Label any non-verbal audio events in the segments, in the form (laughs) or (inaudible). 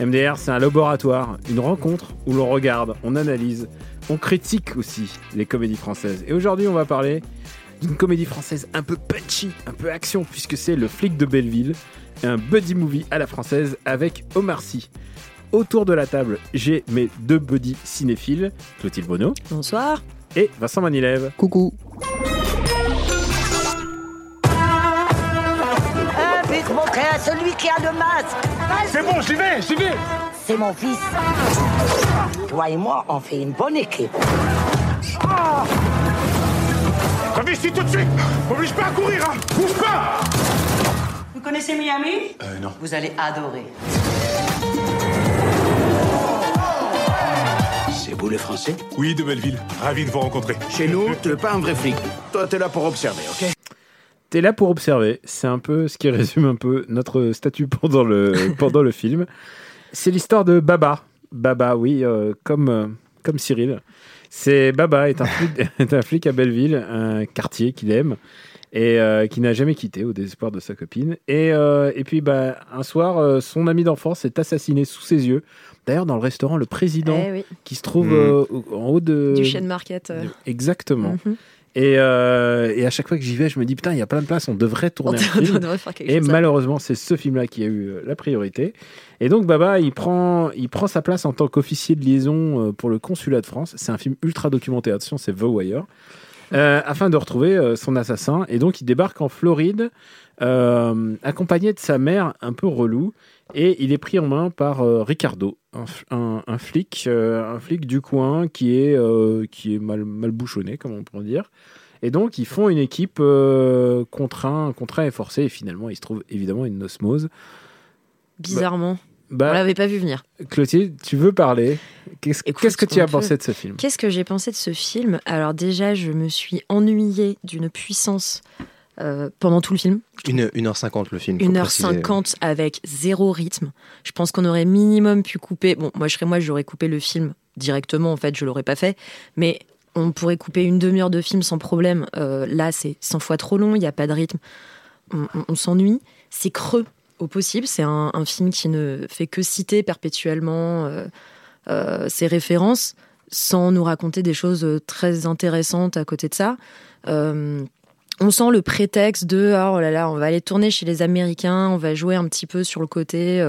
MDR, c'est un laboratoire, une rencontre où l'on regarde, on analyse, on critique aussi les comédies françaises. Et aujourd'hui, on va parler d'une comédie française un peu punchy, un peu action, puisque c'est Le flic de Belleville, un buddy movie à la française avec Omar Sy. Autour de la table, j'ai mes deux buddies cinéphiles, Clotilde Bonneau Bonsoir. et Vincent Manilève. Coucou. Celui qui a le masque. C'est bon, j'y vais, j'y vais C'est mon fils. Toi et moi, on fait une bonne équipe. Reviens ici tout de suite Oblige pas à courir, hein Bouge pas Vous connaissez Miami? Euh, non. Vous allez adorer. C'est vous les Français? Oui, de Belleville. Ravi de vous rencontrer. Chez nous, t'es pas un vrai flic. Toi, t'es là pour observer, ok? T'es là pour observer. C'est un peu ce qui (laughs) résume un peu notre statut pendant le, (laughs) pendant le film. C'est l'histoire de Baba. Baba, oui, euh, comme, euh, comme Cyril. C'est Baba est un, flic, (laughs) est un flic à Belleville, un quartier qu'il aime et euh, qui n'a jamais quitté au désespoir de sa copine. Et, euh, et puis bah, un soir, euh, son ami d'enfance est assassiné sous ses yeux. D'ailleurs, dans le restaurant, le président Eh oui, qui se trouve Mm. euh, au- en haut de... du chaîne market. euh. Exactement. Mhm. Et, euh, et à chaque fois que j'y vais, je me dis, putain, il y a plein de places, on devrait On tourner un film. Et chose. malheureusement, c'est ce film-là qui a eu euh, la priorité. Et donc, Baba, il prend, il prend sa place en tant qu'officier de liaison euh, pour le consulat de France. C'est un film ultra documenté, attention, c'est The Wire. Euh, afin de retrouver euh, son assassin. Et donc, il débarque en Floride, euh, accompagné de sa mère un peu relou. Et il est pris en main par Ricardo, un, flic, un flic du coin qui est, qui est mal, mal bouchonné, comme on pourrait dire. Et donc, ils font une équipe contraint, contraint et forcé. Et finalement, il se trouve évidemment une osmose. Bizarrement. Bah, l'avait pas vu venir. Clotilde, tu veux parler Qu'est-ce que tu on as peut. pensé de ce film Qu'est-ce que j'ai pensé de ce film? Alors déjà, je me suis ennuyée d'une puissance euh, pendant tout le film. Une, 1h50 le film. faut préciser. 1h50 avec zéro rythme. Je pense qu'on aurait minimum pu couper. Bon, moi, je serais moi, j'aurais coupé le film directement. En fait, je l'aurais pas fait. Mais on pourrait couper une demi-heure de film sans problème. Euh, là, c'est 100 fois trop long. Il n'y a pas de rythme. On, on- on s'ennuie. C'est creux au possible. C'est un, un film qui ne fait que citer perpétuellement euh, euh, ses références sans nous raconter des choses très intéressantes à côté de ça. Euh, on sent le prétexte de ah, oh là là, on va aller tourner chez les Américains, on va jouer un petit peu sur le côté,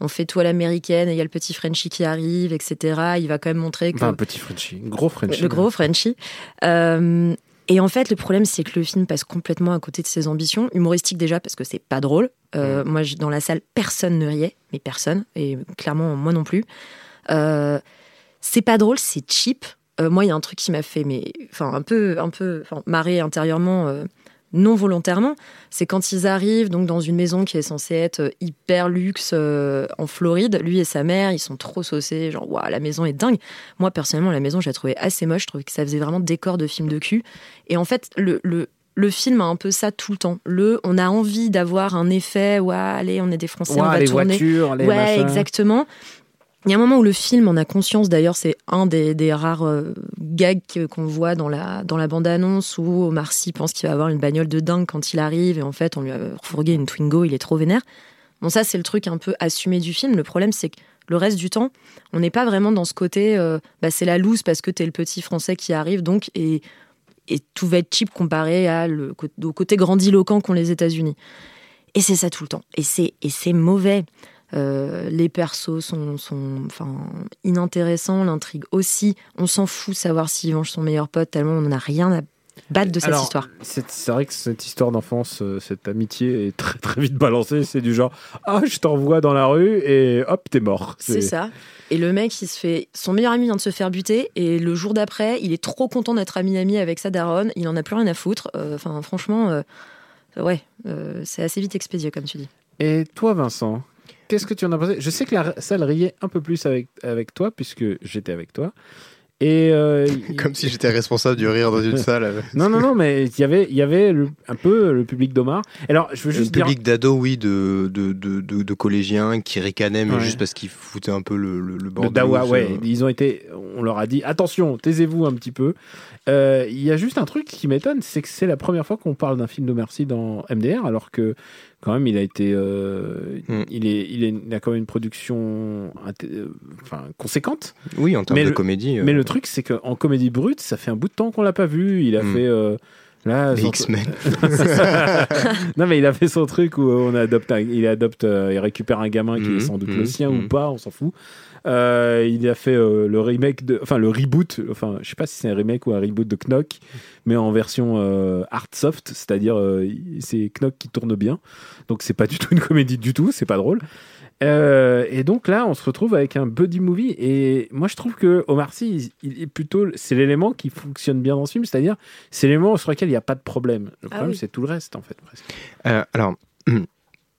on fait tout à l'américaine et il y a le petit Frenchie qui arrive, etc. Il va quand même montrer que Enfin, un petit Frenchie, un gros Frenchie. le gros Frenchie. Euh, et en fait, le problème, c'est que le film passe complètement à côté de ses ambitions. Humoristiques déjà, parce que c'est pas drôle. Euh, Moi, dans la salle, personne ne riait, mais personne. Et clairement, moi non plus. Euh, c'est pas drôle, c'est cheap. Euh, moi, il y a un truc qui m'a fait, mais enfin, un peu, un peu, marrer intérieurement, non volontairement. C'est quand ils arrivent donc dans une maison qui est censée être euh, hyper luxe euh, en Floride. Lui et sa mère, ils sont trop saucés. Genre, waouh, la maison est dingue. Moi, personnellement, la maison, je la trouvais assez moche. Je trouvais que ça faisait vraiment décor de film de cul. Et en fait, le, le, le film a un peu ça tout le temps. Le, on a envie d'avoir un effet, ouais, allez, on est des Français, on Ouah, va les tourner. voitures, les ouais, machins. exactement. Il y a un moment où le film en a conscience, d'ailleurs, c'est un des, rares euh, gags qu'on voit dans la, dans la bande-annonce où Omar Sy pense qu'il va avoir une bagnole de dingue quand il arrive et en fait, on lui a refourgué une Twingo, il est trop vénère. Bon, ça, c'est le truc un peu assumé du film. Le problème, c'est que le reste du temps, on n'est pas vraiment dans ce côté, euh, bah, c'est la loose parce que t'es le petit français qui arrive, donc, et, et tout va être cheap comparé à le, au côté grandiloquent qu'ont les États-Unis. Et c'est ça tout le temps. Et c'est mauvais. Euh, les persos sont, sont enfin, inintéressants, l'intrigue aussi. On s'en fout de savoir s'il venge son meilleur pote, tellement on n'en a rien à battre de cette Alors, histoire. C'est vrai que cette histoire d'enfance, euh, cette amitié est très très vite balancée. C'est du genre ah je t'envoie dans la rue et hop t'es mort. C'est ça. Et le mec, il se fait. Son meilleur ami vient de se faire buter, et le jour d'après, il est trop content d'être ami-ami avec sa daronne, il en a plus rien à foutre. Euh, Enfin, franchement, euh, ouais, euh, c'est assez vite expédié, comme tu dis. Et toi Vincent, qu'est-ce que tu en as pensé? Je sais que la salle riait un peu plus avec avec toi puisque j'étais avec toi. Et euh, (laughs) Comme si j'étais responsable du rire dans une (laughs) salle. non non non mais il y avait il y avait le- un peu le public d'Omar. Alors je veux Le juste dire public d'ados, oui, de, de, de, de, de collégiens qui ricanaient, mais Ouais. juste parce qu'ils foutaient un peu le, le, le Le. Dawa, ouais, ils ont été, on leur a dit attention, taisez-vous un petit peu. Euh, Il y a juste un truc qui m'étonne, c'est que c'est la première fois qu'on parle d'un film de Merci dans MDR, alors que quand même il a été, euh, Hmm. il est, il est, il a quand même une production, euh, enfin conséquente. Oui, en termes Mais de le- comédie. Mais le truc, c'est qu'en comédie brute, ça fait un bout de temps qu'on l'a pas vu. Il a Hmm. fait. Là, son- X-Men. (laughs) non mais il a fait son truc où on adopte, un- il adopte, euh, il récupère un gamin qui Mhm, est sans doute le sien ou pas, on s'en fout. Euh, il a fait euh, le remake de, enfin le reboot, enfin je sais pas si c'est un remake ou un reboot de Knock, mais en version euh, hard soft, c'est-à-dire euh, c'est Knock qui tourne bien, donc c'est pas du tout une comédie du tout, c'est pas drôle. Euh, et donc là, on se retrouve avec un buddy movie. Et moi, je trouve que Omar Sy, il, il est plutôt, c'est l'élément qui fonctionne bien dans ce film, c'est-à-dire c'est l'élément sur lequel il n'y a pas de problème. Le Ah problème, oui. c'est tout le reste, en fait. Presque. Euh, alors, (clears throat)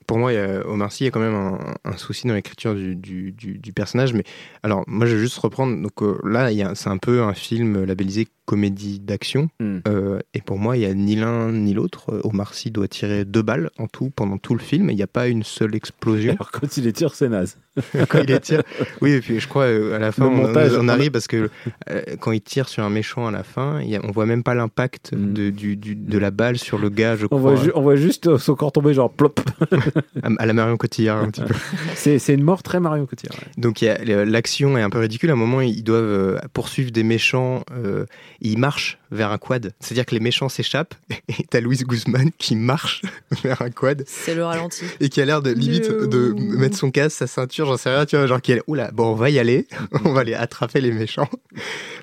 pour moi, Omar Sy, il y a quand même un, un souci dans l'écriture du, du, du- du personnage. Mais alors, moi, je vais juste reprendre. Donc euh, là, c'est un peu un film labellisé comédie d'action. Hmm. Euh, et pour moi, il y a ni l'un ni l'autre. Omar Sy doit tirer deux balles en tout pendant tout le film. Il n'y a pas une seule explosion. Alors, (laughs) quand il les tire, c'est naze. (laughs) quand il les tire. Oui, et puis je crois euh, à la fin, Le on, montage, on arrive parce que euh, quand il tire sur un méchant à la fin, y a- on voit même pas l'impact Mm. de, la balle sur le gars, je On crois. voit, ju- on voit juste son corps tomber, genre plop. (laughs) à, la Marion Cotillard un petit peu. (laughs) C'est c'est une mort très Marion Cotillard. ouais. Donc l'action est un peu ridicule. À un moment, ils doivent euh, poursuivre des méchants. euh, ils marchent vers un quad. C'est-à-dire que les méchants s'échappent (laughs) et t'as Louise Guzman qui marche (laughs) vers un quad C'est le ralenti. et qui a l'air de limite de mettre son casque, sa ceinture, j'en sais rien, tu vois, genre qui est oula, bon, on va y aller, (laughs) on va aller attraper les méchants.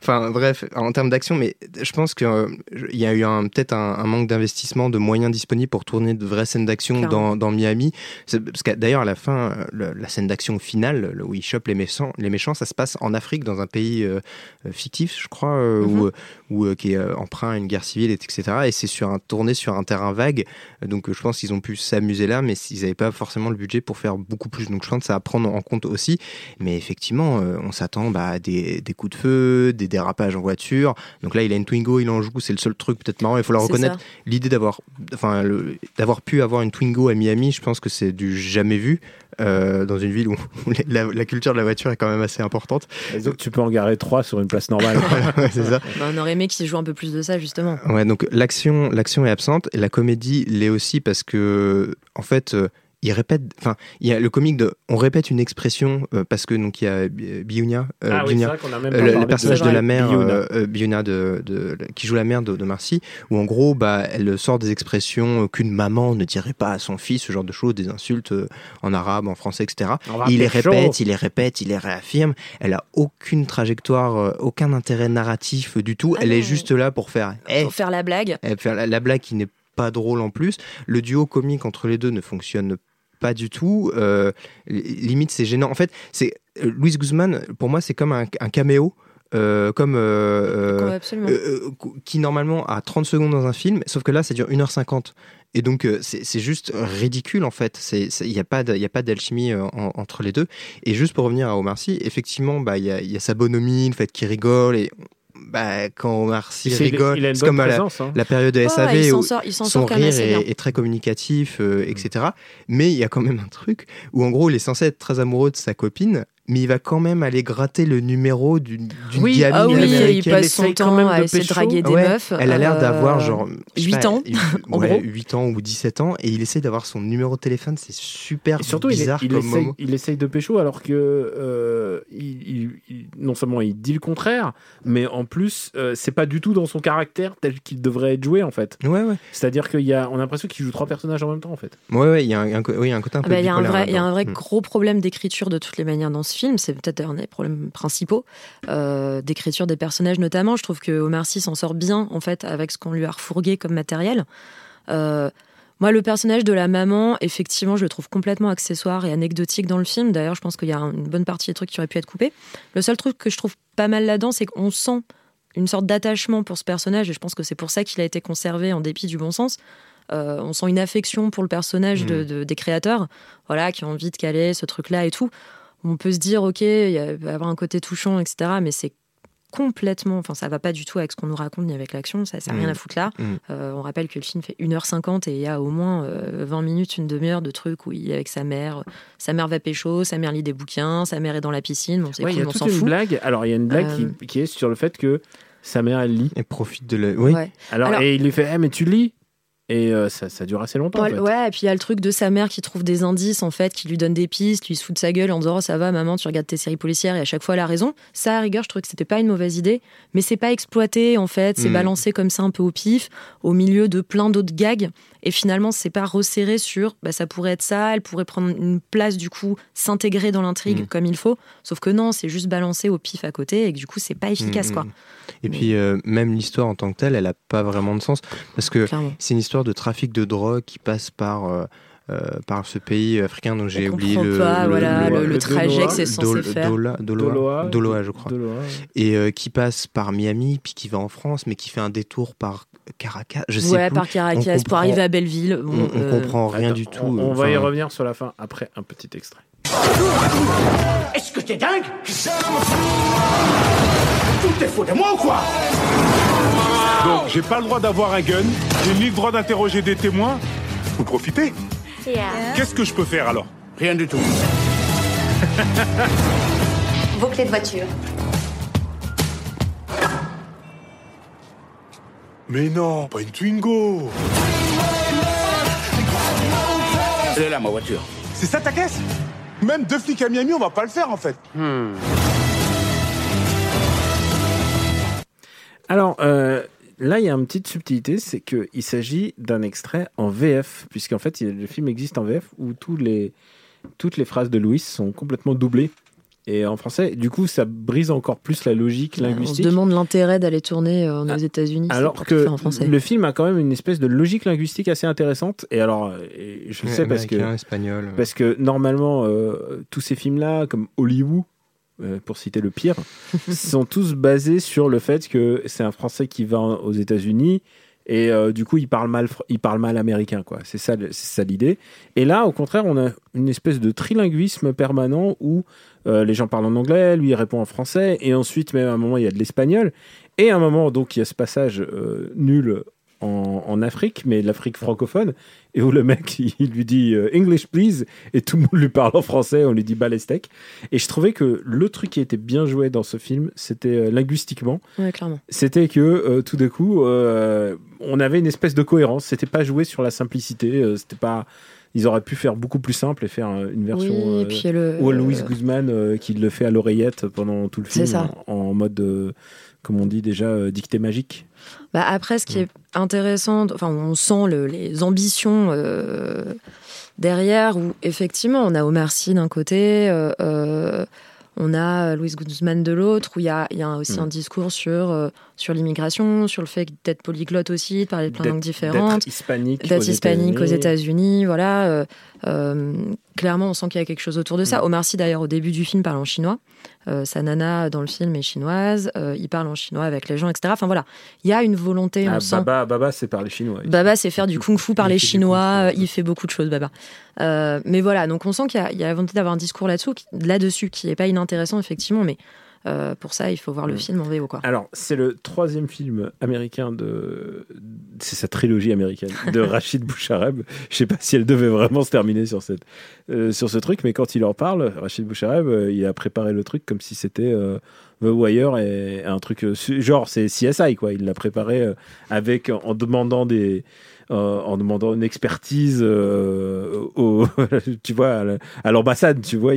Enfin, bref, en termes d'action, mais je pense qu'il y a eu peut-être un, un manque d'investissement, de moyens disponibles pour tourner de vraies scènes d'action dans, dans Miami. Parce que d'ailleurs, à la fin, euh, le- la scène d'action finale, le- où ils chopent les méchants, les méchants, ça se passe en Afrique, dans un pays euh, euh, fictif, je crois, euh, où, où, euh, qui est euh, emprunt à une guerre civile, etc. Et c'est sur un, tourné sur un terrain vague. Donc, je pense qu'ils ont pu s'amuser là, mais ils n'avaient pas forcément le budget pour faire beaucoup plus. Donc, je pense que ça à prendre en compte aussi. Mais effectivement, euh, on s'attend bah, à des, des coups de feu, des dérapages en voiture. Donc là, il a une Twingo, il en joue, c'est le seul truc peut-être marrant. Il faut la reconnaître. L'idée d'avoir, enfin, d'avoir pu avoir une Twingo à Miami, je pense que c'est du jamais vu. euh, dans une ville où, (laughs) la, la culture de la voiture est quand même assez importante. Et donc, tu peux en garer trois sur une place normale. (laughs) Ouais, c'est ça. Bah, on aurait aimé qu'ils jouent peu plus de ça, justement. Ouais, donc l'action, l'action est absente et la comédie l'est aussi parce que, en fait, euh, il répète, enfin, il y a le comique de, on répète une expression euh, parce que donc il y a euh, ah oui, c'est Biunia, vrai qu'on a même euh, pas le, personnage de la mère, Biuna. Biuna de, de- qui joue la mère de, de Marcy, où en gros, bah, elle sort des expressions qu'une maman ne dirait pas à son fils, ce genre de choses, des insultes euh, en arabe, en français, etc. Il les répète, il les répète, il les réaffirme. Elle a aucune trajectoire, euh, aucun intérêt narratif du tout. Ah elle est juste là pour faire. Eh, Pour faire la blague. elle fait la, la blague qui n'est pas drôle en plus. Le duo comique entre les deux ne fonctionne pas du tout. Euh, li- limite, c'est gênant. En fait, c'est euh, Louise Guzman. Pour moi, c'est comme un, un caméo. euh, comme euh, qui normalement a 30 secondes dans un film, sauf que là ça dure 1h50. Et donc c'est c'est juste ridicule en fait. Il n'y a pas y a pas d'alchimie en- entre les deux. Et juste pour revenir à Omar Sy, effectivement, bah, il y, a, il y a sa bonhomie, le fait qu'il rigole. Et bah, quand Omar Sy Il, rigole, c'est comme à la, hein. la période de Ouais, SAV ouais, où sort, son sort rire est, est très communicatif, euh, etc. Mais il y a quand même un truc où en gros il est censé être très amoureux de sa copine, mais il va quand même aller gratter le numéro d'une d'une Oui, gamine Ah oui, il passe son temps même à de essayer de draguer des Ouais, meufs. Elle a l'air euh, d'avoir genre je sais 8 pas, ans, (laughs) en ouais, gros. 8 ans ou 17 ans et il essaie d'avoir son numéro de téléphone, c'est super Et surtout, il, est- bizarre il comme essaye, moment. il essaye de pécho alors que euh, il, il- il- non seulement il dit le contraire, mais en plus, euh, c'est pas du tout dans son caractère tel qu'il devrait être joué en fait. Ouais ouais. C'est-à-dire qu'il y a, on a l'impression qu'il joue trois personnages en même temps en fait. Ouais ouais, il y a un, oui, il y a un côté un Ah peu bah, Il y a un bipolaire vrai, il y a un là-dedans. vrai Mm. gros problème d'écriture de toutes les manières dans ce ce film. C'est peut-être un des problèmes principaux euh, d'écriture des personnages, notamment. Je trouve que Omar Sy s'en sort bien, en fait, avec ce qu'on lui a refourgué comme matériel. Euh, moi, le personnage de la maman, effectivement, je le trouve complètement accessoire et anecdotique dans le film. D'ailleurs, je pense qu'il y a une bonne partie des trucs qui auraient pu être coupés. Le seul truc que je trouve pas mal là-dedans, c'est qu'on sent une sorte d'attachement pour ce personnage, et je pense que c'est pour ça qu'il a été conservé en dépit du bon sens. Euh, on sent une affection pour le personnage de, de- des créateurs, voilà, qui ont envie de caler ce truc-là et tout. On peut se dire, ok, il y a- il va y avoir un côté touchant, etc., mais c'est complètement, enfin, ça va pas du tout avec ce qu'on nous raconte ni avec l'action, ça n'a rien Mm. à foutre là. Mm. Euh, on rappelle que le film fait 1h50 et il y a au moins euh, 20 minutes, une demi-heure de trucs où il est avec sa mère. Sa mère va pécho, sa mère lit des bouquins, sa mère est dans la piscine. Bon, c'est Ouais, il y cool, a on s'en une fout. blague. Alors, il y a une blague Euh, qui, qui est sur le fait que sa mère, elle lit. Et profite de la. Oui. Ouais. Alors, Alors- et il lui fait Eh, mais tu lis? Et euh, ça, ça dure assez longtemps. en Ouais, fait. ouais, et puis il y a le truc de sa mère qui trouve des indices, en fait, qui lui donne des pistes, lui se fout de sa gueule en disant oh, ça va, maman, tu regardes tes séries policières et à chaque fois elle a raison. Ça, à rigueur, je trouve que c'était pas une mauvaise idée, mais c'est pas exploité, en fait, c'est Mm. balancé comme ça un peu au pif, au milieu de plein d'autres gags, et finalement, c'est pas resserré sur bah, ça pourrait être ça, elle pourrait prendre une place, du coup, s'intégrer dans l'intrigue Mm. comme il faut, sauf que non, c'est juste balancé au pif à côté, et que du coup, c'est pas efficace, Mm, quoi. mm. Et puis, euh, même l'histoire en tant que telle, elle n'a pas vraiment de sens. Parce que c'est une histoire de trafic de drogue qui passe par, euh, par ce pays africain dont j'ai oublié le, pas, voilà, le- le trajet Doloa, que c'est censé Dol- faire. Dola, Doloa, Doloa, Doloa, je crois. Doloa, ouais. Et euh, qui passe par Miami, puis qui va en France, mais qui fait un détour par Caracas. Je sais Ouais, plus. par Caracas, pour arriver à Belleville. On, Bon, on euh, comprend rien Attends, du tout. On, on va y revenir sur la fin après un petit extrait. Est-ce que t'es dingue Tout est faux de moi ou quoi? Donc, j'ai pas le droit d'avoir un gun, j'ai ni le droit d'interroger des témoins. Vous profitez Qu'est-ce que je peux faire alors? Rien du tout. (laughs) Vos clés de voiture. Mais non, pas une Twingo Elle est là, ma voiture. C'est ça ta caisse? Même deux flics à Miami, on va pas le faire en fait. Alors, euh, là, il y a une petite subtilité, c'est qu'il s'agit d'un extrait en VF, puisqu'en fait, il- le film existe en VF où tous les, toutes les phrases de Louis sont complètement doublées. Et en français, du coup, ça brise encore plus la logique on se linguistique. demande l'intérêt d'aller tourner euh, aux États-Unis. Alors que en français. le film a quand même une espèce de logique linguistique assez intéressante. Et alors, euh, et je le sais parce que, américain, espagnol. parce que normalement, euh, tous ces films-là, comme Hollywood, euh, pour citer le pire, (laughs) sont tous basés sur le fait que c'est un Français qui va aux États-Unis et euh, du coup il parle mal, il parle mal américain quoi. C'est ça, c'est ça l'idée. Et là, au contraire, on a une espèce de trilinguisme permanent où euh, les gens parlent en anglais, lui il répond en français et ensuite même à un moment il y a de l'espagnol et à un moment donc il y a ce passage nul en, en Afrique, mais l'Afrique francophone, et où le mec (laughs) il, lui dit euh, English please, et tout le monde lui parle en français, on lui dit balestec. Et je trouvais que le truc qui était bien joué dans ce film, c'était euh, linguistiquement, Ouais, clairement. c'était que euh, tout d'un coup, on avait une espèce de cohérence. C'était pas joué sur la simplicité. c'était pas. Ils auraient pu faire beaucoup plus simple et faire une version. Oui, et euh, puis le- ou Louis Guzman euh, qui le fait à l'oreillette pendant tout le C'est film ça. En, en mode, comme on dit déjà, euh, dictée magique. Bah, après, ce qui est intéressant, enfin, on sent le- les ambitions euh, derrière, où effectivement, on a Omar Sy d'un côté, euh, on a Louis Guzman de l'autre, où il y a, il y a aussi Mm. un discours sur, sur l'immigration, sur le fait d'être polyglotte aussi, de parler de plein de langues différentes. D'être hispanique. d'être hispanique aux États-Unis. États-Unis, voilà. Clairement, on sent qu'il y a quelque chose autour de ça. Mm. Omar Sy, d'ailleurs, au début du film, parle en chinois. Euh, sa nana dans le film est chinoise. euh, il parle en chinois avec les gens, etc. Enfin voilà, il y a une volonté, on Ah, sent. Baba, c'est parler chinois. Baba, c'est faire du kung-fu par les Chinois. Il fait beaucoup de choses, Baba. Euh, mais voilà, donc on sent qu'il y y a la volonté d'avoir un discours là-dessous, qui- là-dessus, qui est pas inintéressant, effectivement. Mais euh, pour ça, il faut voir le Mm. film en VO, quoi. Alors, c'est le troisième film américain de. C'est sa trilogie américaine de (laughs) Rachid Bouchareb. Je sais pas si elle devait vraiment se terminer sur, cette, euh, sur ce truc, mais quand il en parle, Rachid Bouchareb, euh, il a préparé le truc comme si c'était The Wire et un truc. genre, c'est CSI, quoi. Il l'a préparé avec, en demandant des. Euh, en demandant une expertise euh, au, (laughs) tu vois, à la- à l'ambassade, tu vois,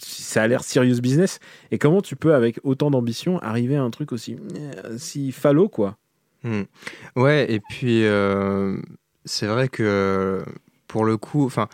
ça a l'air serious business. Et comment tu peux, avec autant d'ambition, arriver à un truc aussi euh, si falot, quoi? Hmm. Ouais, et puis c'est vrai que pour le coup, enfin,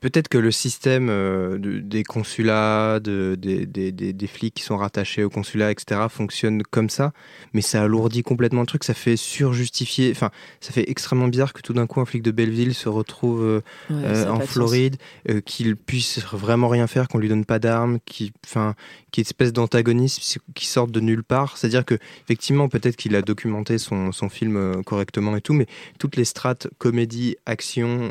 peut-être que le système euh, de- des consulats, de, des, des- des- des flics qui sont rattachés au consulat, etc., fonctionne comme ça, mais ça alourdit complètement le truc, ça fait surjustifier, enfin, ça fait extrêmement bizarre que tout d'un coup un flic de Belleville se retrouve euh, Ouais, euh, en. Floride, qu'il puisse vraiment rien faire, qu'on lui donne pas d'armes, qui, enfin, qui est une espèce d'antagoniste qui sorte de nulle part. C'est-à-dire que effectivement, peut-être qu'il a documenté son, son film correctement et tout, mais toutes les strates comédie, action,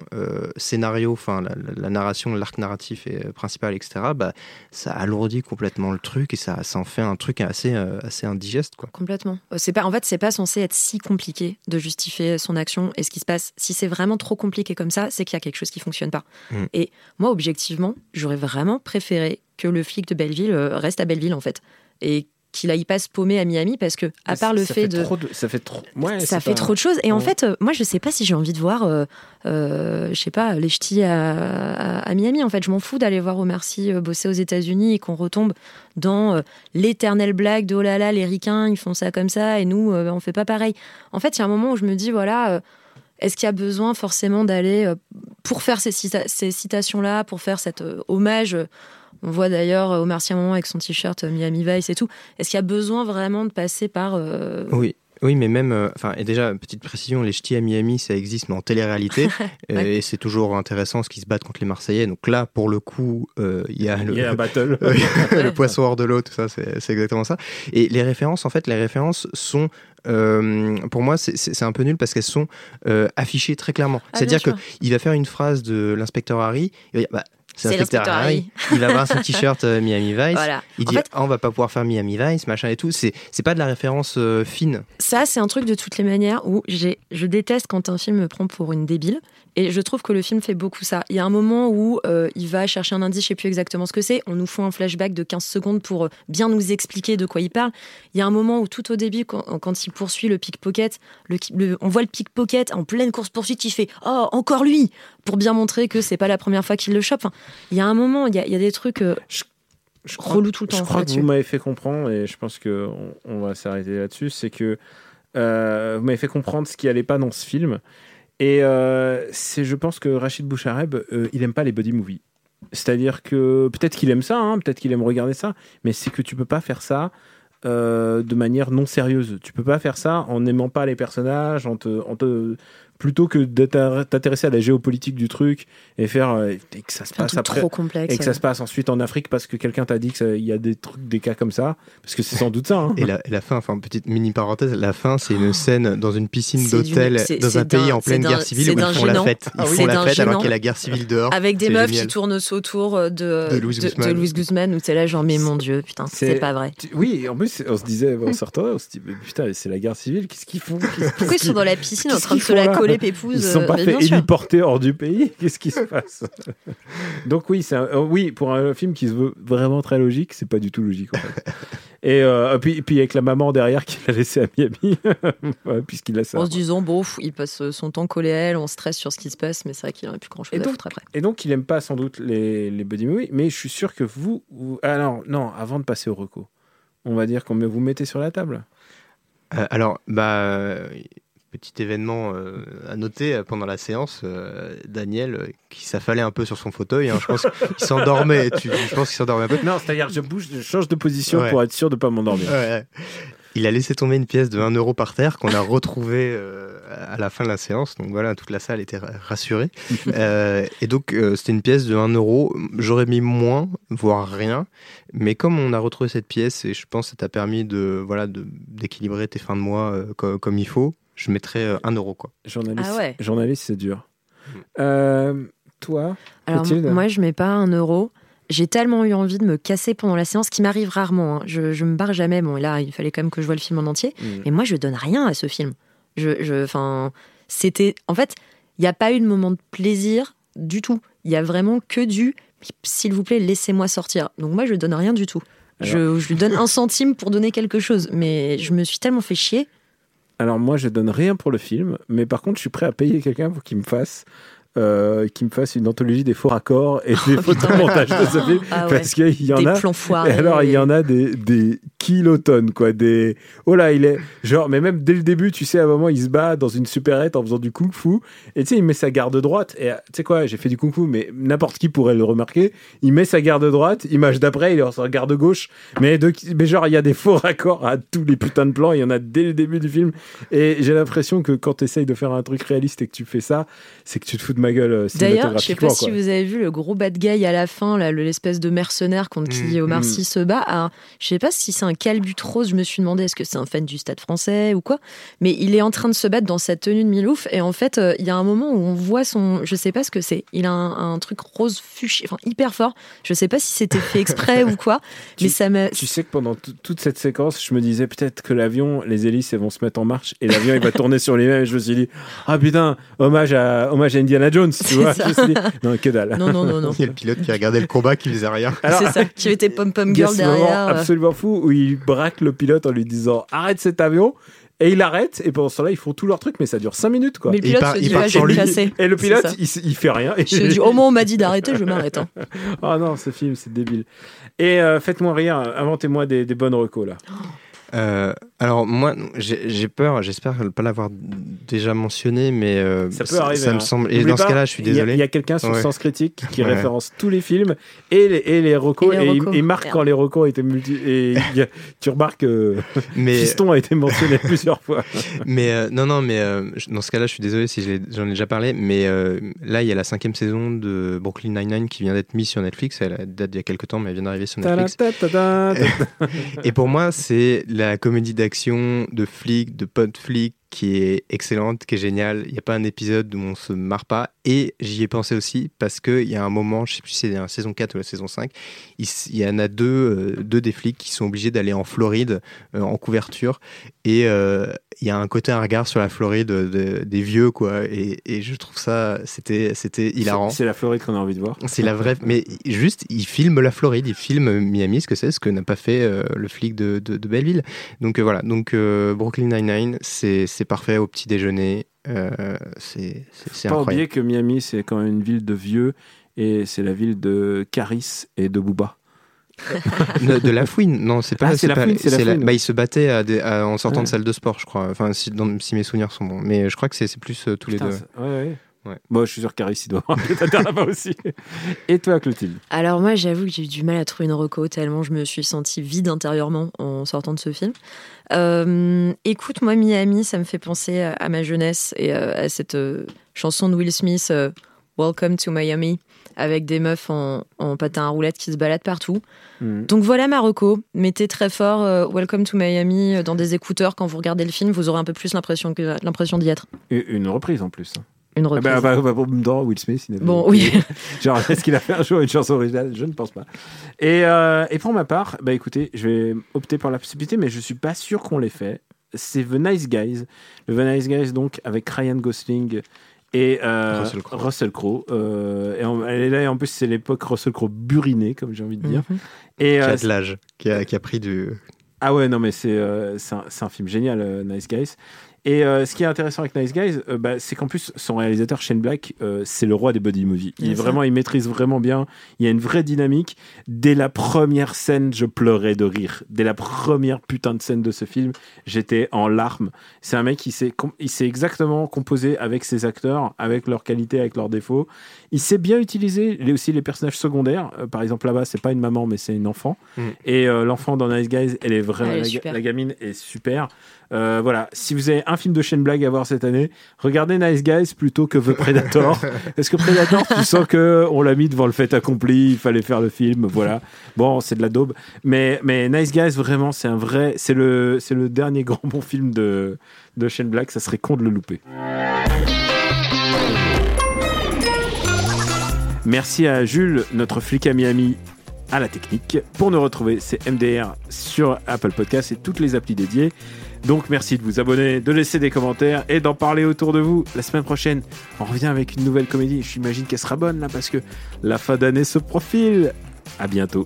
scénario, enfin la, narration, l'arc narratif et, euh, principal, etc. Bah, ça alourdit complètement le truc et ça, ça en fait un truc assez, euh, assez indigeste, quoi. Complètement. Euh, C'est pas, en fait, c'est pas censé être si compliqué de justifier son action et ce qui se passe. Si c'est vraiment trop compliqué comme ça, c'est qu'il y a quelque chose qui fonctionne pas. Mm. Et moi, objectivement, j'aurais vraiment préféré que le flic de Belleville reste à Belleville, en fait. Et qu'il aille pas se paumer à Miami parce que, à part le ça fait, fait de. ça fait trop. Ouais, ça fait pas- trop de choses. Et en fait, euh, moi, je sais pas si j'ai envie de voir, euh, euh, je sais pas, les ch'tis à, à- à Miami. En fait, je m'en fous d'aller voir Omar Sy euh, bosser aux États-Unis et qu'on retombe dans euh, l'éternelle blague de oh là là, les ricains, ils font ça comme ça et nous, on fait pas pareil. En fait, il y a un moment où je me dis, voilà. est-ce qu'il y a besoin forcément d'aller pour faire ces, cita- ces citations-là, pour faire cet hommage On voit d'ailleurs euh, Omar Sy à un moment avec son t-shirt euh, Miami Vice et tout. Est-ce qu'il y a besoin vraiment de passer par euh, Oui. Oui, mais même, euh, enfin, et déjà, petite précision, les ch'tis à Miami, ça existe, mais en télé-réalité, (laughs) euh, Ouais. et c'est toujours intéressant ce qui se battent contre les Marseillais. Donc là, pour le coup, euh, il y a le, Il y a un (laughs) battle. (laughs) Le poisson hors de l'eau, tout ça, c'est exactement ça. Et les références, en fait, les références sont, euh, pour moi, c'est- un peu nul parce qu'elles sont euh, affichées très clairement. Ah, C'est-à-dire qu'il va faire une phrase de l'inspecteur Harry, il va dire, bah, c'est l'inspecteur Harry. Il va avoir son t-shirt euh, Miami Vice. Voilà. Il En dit, fait- Ah, on va pas pouvoir faire Miami Vice, machin et tout. C'est pas de la référence euh, fine. Ça, c'est un truc de toutes les manières où j'ai, je déteste quand un film me prend pour une débile. Et je trouve que le film fait beaucoup ça. Il y a un moment où euh, il va chercher un indice, je sais plus exactement ce que c'est. On nous fait un flashback de 15 secondes pour euh, bien nous expliquer de quoi il parle. Il y a un moment où tout au début, quand, quand il poursuit le pickpocket, le, le- on voit le pickpocket en pleine course-poursuite, il fait « Oh, encore lui !» pour bien montrer que c'est pas la première fois qu'il le chope. Enfin, il y a un moment, il y a, il y a des trucs euh, je relous tout le temps Je crois que vous m'avez fait comprendre, et je pense qu'on on va s'arrêter là-dessus, c'est que euh, vous m'avez fait comprendre ce qui allait pas dans ce film. Et euh, c'est, je pense que Rachid Bouchareb, euh, il aime pas les body movies. C'est-à-dire que peut-être qu'il aime ça, hein, peut-être qu'il aime regarder ça, mais c'est que tu peux pas faire ça euh, de manière non sérieuse. Tu peux pas faire ça en n'aimant pas les personnages, en en te- plutôt que de t'intéresser à la géopolitique du truc et faire euh, et que ça se passe après trop complexe, et que ça se passe ensuite en Afrique parce que quelqu'un t'a dit qu'il y a des trucs, des cas comme ça, parce que c'est sans doute ça. hein. Et la, et la fin, enfin, petite mini parenthèse, la fin, c'est une scène dans une piscine Oh. C'est d'hôtel c'est- dans c'est un pays en pleine c'est guerre civile c'est où ils font la fête. Ils Ah oui. font C'est la fête alors qu'il y a la guerre civile dehors. Avec des C'est meufs génial. qui tournent autour de, De Louis Guzman. Louis Guzman, où t'es là, genre, mais mon Dieu, putain, c'est pas vrai. Oui, en plus, on se disait, en sortant, (laughs) on se dit, mais putain, c'est la guerre civile, qu'est-ce qu'ils font Pourquoi ils sont dans la piscine en train de se la font là coller pépouze (laughs) Ils se sont euh, pas mais fait héliporter hors du pays (laughs) Qu'est-ce qui se passe (laughs) Donc oui, c'est un- euh, oui, pour un film qui se veut vraiment très logique, c'est pas du tout logique en fait. Et euh, puis, puis avec la maman derrière qui l'a laissé à Miami, puisqu'il a ça. En se disant, bon, pff, il passe son temps collé à elle, on stresse sur ce qui se passe, mais c'est vrai qu'il en a plus grand chose Et à donc, foutre après. et donc, il aime pas sans doute les, les buddy movies, mais je suis sûr que vous, vous- Alors, non, avant de passer au reco, on va dire qu'on me- vous mettez sur la table. Euh, alors, bah, euh, petit événement euh, à noter euh, pendant la séance, euh, Daniel qui s'affalait un peu sur son fauteuil. hein, je pense qu'il s'endormait. tu- Je pense qu'il s'endormait un peu. Non, c'est-à-dire, je bouge, je change de position Ouais. pour être sûr de pas m'endormir. Ouais. Il a laissé tomber une pièce de 1 euro par terre qu'on a retrouvée euh, à la fin de la séance. Donc voilà, toute la salle était ra- rassurée. (laughs) Euh, et donc, euh, c'était une pièce de 1 euro. J'aurais mis moins, voire rien. Mais comme on a retrouvé cette pièce, et je pense que ça t'a permis de voilà de- d'équilibrer tes fins de mois co- comme il faut, je mettrais euh, 1 euro. Quoi. Journaliste, Ah ouais. journaliste c'est dur. Euh, toi, Alors, moi, je mets pas un euro. J'ai tellement eu envie de me casser pendant la séance, qui m'arrive rarement. hein. Je, je me barre jamais. Bon, là, il fallait quand même que je vois le film en entier. Mm. Et moi, je donne rien à ce film. Je, je, enfin, c'était. En fait, il n'y a pas eu de moment de plaisir du tout. Il y a vraiment que du. S'il vous plaît, laissez-moi sortir. Donc moi, je donne rien du tout. Je, je lui donne un centime pour donner quelque chose, mais je me suis tellement fait chier. Alors moi, je donne rien pour le film, mais par contre, je suis prêt à payer quelqu'un pour qu'il me fasse euh, qu'il me fasse une anthologie des faux raccords et (laughs) des photomontages de ce film. (laughs) Ah ouais. Parce qu'il y en Des a. plans foirés. Et alors, il y en a des, des kilotonnes, quoi. Des... Oh là, il est. Genre, mais même dès le début, tu sais, à un moment, il se bat dans une supérette en faisant du kung fu. Et tu sais, il met sa garde droite. Et tu sais quoi, j'ai fait du kung fu, mais n'importe qui pourrait le remarquer. Il met sa garde droite. Image d'après, il est en sa garde gauche. Mais, de... mais genre, il y a des faux raccords à tous les putains de plans. Il y en a dès le début du film. Et j'ai l'impression que quand tu essayes de faire un truc réaliste et que tu fais ça, c'est que tu te fous de ma gueule euh, D'ailleurs, je sais pas si vous avez vu le gros bad guy à la fin, là, l'espèce de mercenaire contre qui Mm, Omar mm. Sy se bat. Alors, je sais pas si c'est un calbut rose, je me suis demandé est-ce que c'est un fan du stade français ou quoi. Mais il est en train de se battre dans sa tenue de Milouf et en fait, euh, il y a un moment où on voit son. Je sais pas ce que c'est. Il a un, un truc rose fuchsia, enfin hyper fort. Je sais pas si c'était fait exprès ou quoi, (laughs) mais ça m'a. Tu sais que pendant toute cette séquence, je me disais peut-être que l'avion, les hélices, elles vont se mettre en marche et l'avion, il va tourner sur lui-même. Et je me suis dit, ah putain, hommage à, hommage à Indiana Jones, tu C'est vois. Je dit, non, que dalle. Non, non, non, non. Il y a le pilote qui regardait le combat qui faisait rien. Alors, C'est ça, qui était pom-pom girl ce moment derrière. euh. absolument fou où il braque le pilote en lui disant, arrête cet avion. Et il arrête, et pendant ce temps-là, ils font tout leur truc, mais ça dure 5 minutes, quoi. Mais le Et il pilote part- se il dit, part je lui. Et le pilote, il, il fait rien. Je me dis, au moins on m'a dit d'arrêter, je m'arrête. hein. (laughs) Oh non, ce film, c'est débile. Et euh, faites-moi rire, inventez-moi des, des bonnes recos, là. Euh, alors moi, j'ai peur, j'espère ne pas l'avoir déjà mentionné, mais euh, Ça peut arriver. Ça hein. me semble. Et dans ce cas-là, je suis désolé. Il y a, quelqu'un sur Ouais. Sens Critique qui Ouais. référence tous les films et les, et les recos. Et les Merde. quand les recos étaient multi. Et il y a- tu remarques que (laughs) mais Fiston a été mentionné (laughs) plusieurs fois. mais euh, non, non, mais euh, dans ce cas-là, je suis désolé si j'en ai déjà parlé, mais euh, là, il y a la cinquième saison de Brooklyn Nine-Nine qui vient d'être mise sur Netflix. Elle date d'il y a quelques temps, mais elle vient d'arriver sur Netflix. (laughs) Et pour moi, c'est la comédie d'action de flics, de potes flics qui est excellente, qui est géniale. Il n'y a pas un épisode où on se marre pas. Et j'y ai pensé aussi parce qu'il y a un moment, je sais plus si c'est la saison 4 ou la saison 5, il, y en a deux, euh, des flics qui sont obligés d'aller en Floride euh, en couverture. Et euh, il y a un côté, un regard sur la Floride de- des vieux, quoi. Et, et je trouve ça, c'était c'était hilarant. C'est la Floride qu'on a envie de voir. C'est la vraie. Mais juste, il filme la Floride, il filme Miami, ce que c'est, ce que n'a pas fait euh, le flic de, de, de Belleville. Donc euh, voilà, donc euh, Brooklyn Nine-Nine, c'est c'est parfait au petit déjeuner. c'est c'est- c'est Pas incroyable. oublier que Miami, c'est quand même une ville de vieux et c'est la ville de Caris et de Booba. (laughs) de, de la fouine, non, c'est pas. Ah, c'est la pas- fouine, c'est la fouine. Bah, il se battait à des- à- en sortant Ouais. de salle de sport, je crois. Enfin, si, dans- si mes souvenirs sont bons. Mais je crois que c'est plus euh, tous Putain, les deux. ouais, ouais. Ouais. Bon, je suis sûr que Caris, il doit avoir là-bas (laughs) aussi. Et toi, Clotilde? Alors moi, j'avoue que j'ai eu du mal à trouver une reco tellement je me suis sentie vide intérieurement en sortant de ce film. Euh, écoute, moi, Miami, ça me fait penser à, à ma jeunesse et euh, à cette euh, chanson de Will Smith, euh, Welcome to Miami, avec des meufs en, en patin à roulettes qui se baladent partout. Hmm. Donc voilà ma reco. Mettez très fort euh, Welcome to Miami euh, dans des écouteurs quand vous regardez le film, vous aurez un peu plus l'impression que l'impression d'y être. Une reprise en plus. Une Ah reprise. bah, bah, bah, bon, dans Will Smith, il Bon, oui. (laughs) Genre, est-ce qu'il a fait un jour une chanson originale? Je ne pense pas. Et, euh, et pour ma part, bah écoutez, je vais opter pour la possibilité, mais je suis pas sûr qu'on l'ait fait. C'est The Nice Guys. Le The Nice Guys, donc, avec Ryan Gosling et euh, Russell Crowe. Russell Crowe. Euh, et, en, elle est là, et en plus, c'est l'époque Russell Crowe buriné, comme j'ai envie de dire. Et, Qui euh, a de l'âge, qui a, qui a pris du. ah ouais, non, mais c'est euh, c'est un, un film génial, euh, Nice Guys. Et euh, ce qui est intéressant avec Nice Guys, euh, bah, c'est qu'en plus, son réalisateur, Shane Black, euh, c'est le roi des buddy movies. Il, est vraiment, il maîtrise vraiment bien. Il y a une vraie dynamique. Dès la première scène, je pleurais de rire. Dès la première putain de scène de ce film, j'étais en larmes. C'est un mec qui sait, com- il sait exactement composer avec ses acteurs, avec leurs qualités, avec leurs défauts. Il sait bien utiliser les, aussi les personnages secondaires. Euh, par exemple, là-bas, c'est pas une maman, mais c'est une enfant. Mm. Et euh, l'enfant dans Nice Guys, elle est vraiment, Elle est la, gamine est super. Euh, voilà, si vous avez un film de Shane Black à voir cette année, regardez Nice Guys plutôt que The Predator. (laughs) Parce que Predator, tu sens que on l'a mis devant le fait accompli, il fallait faire le film, voilà. Bon, c'est de la daube, mais mais Nice Guys vraiment, c'est un vrai, c'est le c'est le dernier grand bon film de de Shane Black, ça serait con de le louper. Merci à Jules, notre flic à Miami, à la technique. Pour nous retrouver, c'est MDR sur Apple Podcasts et toutes les applis dédiées. Donc merci de vous abonner, de laisser des commentaires et d'en parler autour de vous. La semaine prochaine, on revient avec une nouvelle comédie. J'imagine qu'elle sera bonne là parce que la fin d'année se profile. À bientôt.